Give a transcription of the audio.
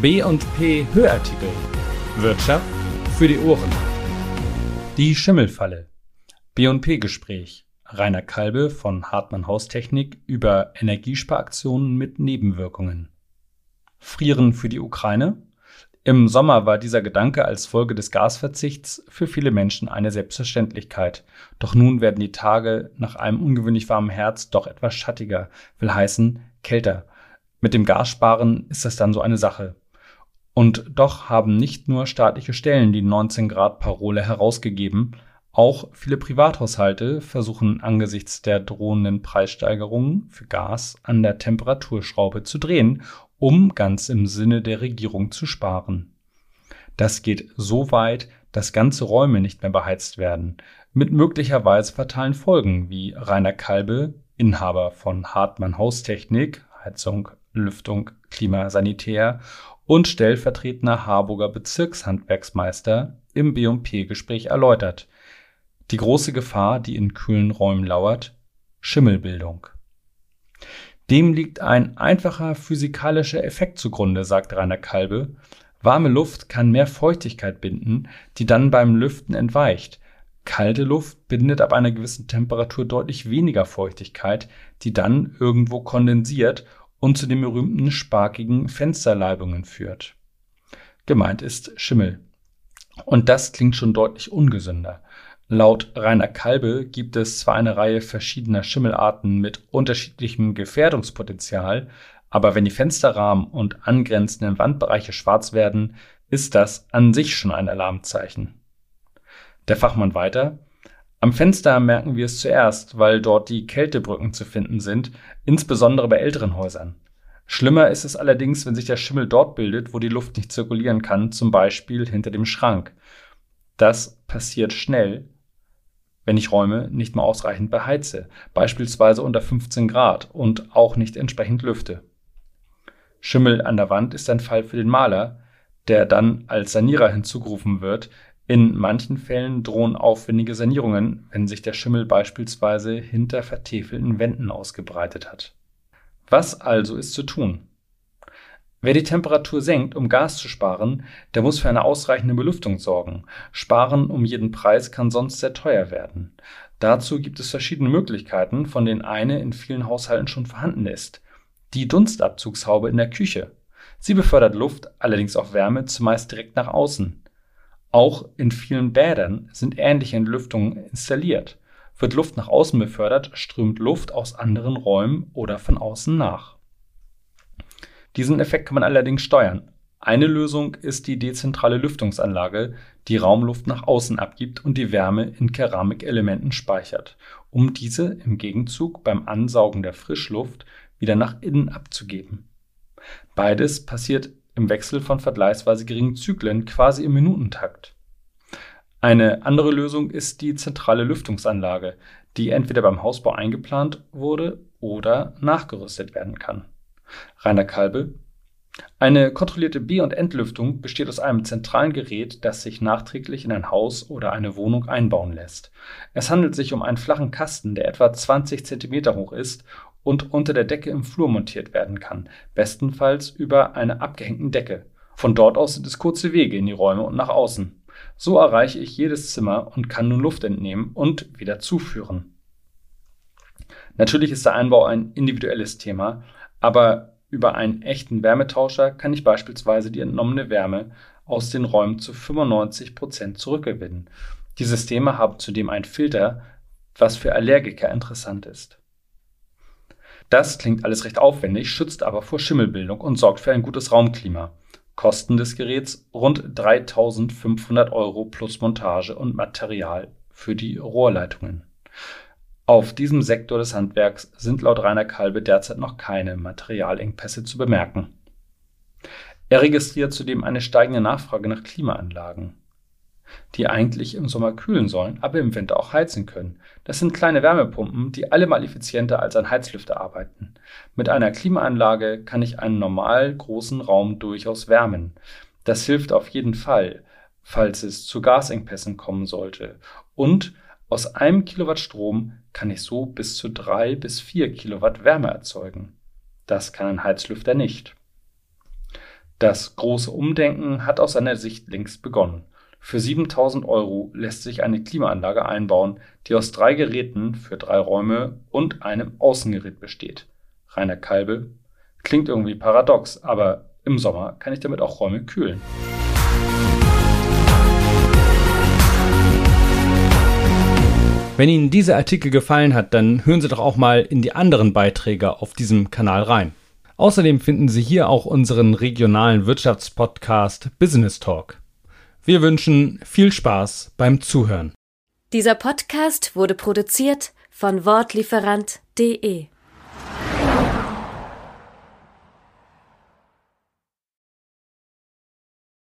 B&P Hörartikel. Wirtschaft für die Ohren. Die Schimmelfalle. B&P Gespräch. Rainer Kalbe von Hartmann Haustechnik über Energiesparaktionen mit Nebenwirkungen. Frieren für die Ukraine? Im Sommer war dieser Gedanke als Folge des Gasverzichts für viele Menschen eine Selbstverständlichkeit. Doch nun werden die Tage nach einem ungewöhnlich warmen Herbst doch etwas schattiger, will heißen kälter. Mit dem Gassparen ist das dann so eine Sache. Und doch haben nicht nur staatliche Stellen die 19 Grad Parole herausgegeben, auch viele Privathaushalte versuchen angesichts der drohenden Preissteigerungen für Gas an der Temperaturschraube zu drehen, um ganz im Sinne der Regierung zu sparen. Das geht so weit, dass ganze Räume nicht mehr beheizt werden, mit möglicherweise fatalen Folgen, wie Rainer Kalbe, Inhaber von Hartmann Haustechnik, Heizung, Lüftung, Klima, Sanitär und stellvertretender Harburger Bezirkshandwerksmeister im B&P-Gespräch erläutert. Die große Gefahr, die in kühlen Räumen lauert, Schimmelbildung. Dem liegt ein einfacher physikalischer Effekt zugrunde, sagt Rainer Kalbe. Warme Luft kann mehr Feuchtigkeit binden, die dann beim Lüften entweicht. Kalte Luft bindet ab einer gewissen Temperatur deutlich weniger Feuchtigkeit, die dann irgendwo kondensiert und zu den berühmten sparkigen Fensterleibungen führt. Gemeint ist Schimmel. Und das klingt schon deutlich ungesünder. Laut Rainer Kalbe gibt es zwar eine Reihe verschiedener Schimmelarten mit unterschiedlichem Gefährdungspotenzial, aber wenn die Fensterrahmen und angrenzenden Wandbereiche schwarz werden, ist das an sich schon ein Alarmzeichen. Der Fachmann weiter, am Fenster merken wir es zuerst, weil dort die Kältebrücken zu finden sind, insbesondere bei älteren Häusern. Schlimmer ist es allerdings, wenn sich der Schimmel dort bildet, wo die Luft nicht zirkulieren kann, zum Beispiel hinter dem Schrank. Das passiert schnell, wenn ich Räume nicht mehr ausreichend beheize, beispielsweise unter 15 Grad und auch nicht entsprechend lüfte. Schimmel an der Wand ist ein Fall für den Maler, der dann als Sanierer hinzugerufen wird, in manchen Fällen drohen aufwendige Sanierungen, wenn sich der Schimmel beispielsweise hinter vertäfelten Wänden ausgebreitet hat. Was also ist zu tun? Wer die Temperatur senkt, um Gas zu sparen, der muss für eine ausreichende Belüftung sorgen. Sparen um jeden Preis kann sonst sehr teuer werden. Dazu gibt es verschiedene Möglichkeiten, von denen eine in vielen Haushalten schon vorhanden ist. Die Dunstabzugshaube in der Küche. Sie befördert Luft, allerdings auch Wärme, zumeist direkt nach außen. Auch in vielen Bädern sind ähnliche Entlüftungen installiert. Wird Luft nach außen befördert, strömt Luft aus anderen Räumen oder von außen nach. Diesen Effekt kann man allerdings steuern. Eine Lösung ist die dezentrale Lüftungsanlage, die Raumluft nach außen abgibt und die Wärme in Keramikelementen speichert, um diese im Gegenzug beim Ansaugen der Frischluft wieder nach innen abzugeben. Beides passiert im Wechsel von vergleichsweise geringen Zyklen, quasi im Minutentakt. Eine andere Lösung ist die zentrale Lüftungsanlage, die entweder beim Hausbau eingeplant wurde oder nachgerüstet werden kann. Rainer Kalbe eine kontrollierte B- und Entlüftung besteht aus einem zentralen Gerät, das sich nachträglich in ein Haus oder eine Wohnung einbauen lässt. Es handelt sich um einen flachen Kasten, der etwa 20 cm hoch ist und unter der Decke im Flur montiert werden kann, bestenfalls über eine abgehängten Decke. Von dort aus sind es kurze Wege in die Räume und nach außen. So erreiche ich jedes Zimmer und kann nun Luft entnehmen und wieder zuführen. Natürlich ist der Einbau ein individuelles Thema, aber über einen echten Wärmetauscher kann ich beispielsweise die entnommene Wärme aus den Räumen zu 95 Prozent zurückgewinnen. Die Systeme haben zudem einen Filter, was für Allergiker interessant ist. Das klingt alles recht aufwendig, schützt aber vor Schimmelbildung und sorgt für ein gutes Raumklima. Kosten des Geräts rund 3500 Euro plus Montage und Material für die Rohrleitungen. Auf diesem Sektor des Handwerks sind laut Rainer Kalbe derzeit noch keine Materialengpässe zu bemerken. Er registriert zudem eine steigende Nachfrage nach Klimaanlagen die eigentlich im Sommer kühlen sollen, aber im Winter auch heizen können. Das sind kleine Wärmepumpen, die allemal effizienter als ein Heizlüfter arbeiten. Mit einer Klimaanlage kann ich einen normal großen Raum durchaus wärmen. Das hilft auf jeden Fall, falls es zu Gasengpässen kommen sollte. Und aus einem Kilowatt Strom kann ich so bis zu drei bis vier Kilowatt Wärme erzeugen. Das kann ein Heizlüfter nicht. Das große Umdenken hat aus seiner Sicht längst begonnen. Für 7000 Euro lässt sich eine Klimaanlage einbauen, die aus drei Geräten für drei Räume und einem Außengerät besteht. Rainer Kalbe. Klingt irgendwie paradox, aber im Sommer kann ich damit auch Räume kühlen. Wenn Ihnen dieser Artikel gefallen hat, dann hören Sie doch auch mal in die anderen Beiträge auf diesem Kanal rein. Außerdem finden Sie hier auch unseren regionalen Wirtschaftspodcast Business Talk. Wir wünschen viel Spaß beim Zuhören. Dieser Podcast wurde produziert von Wortlieferant.de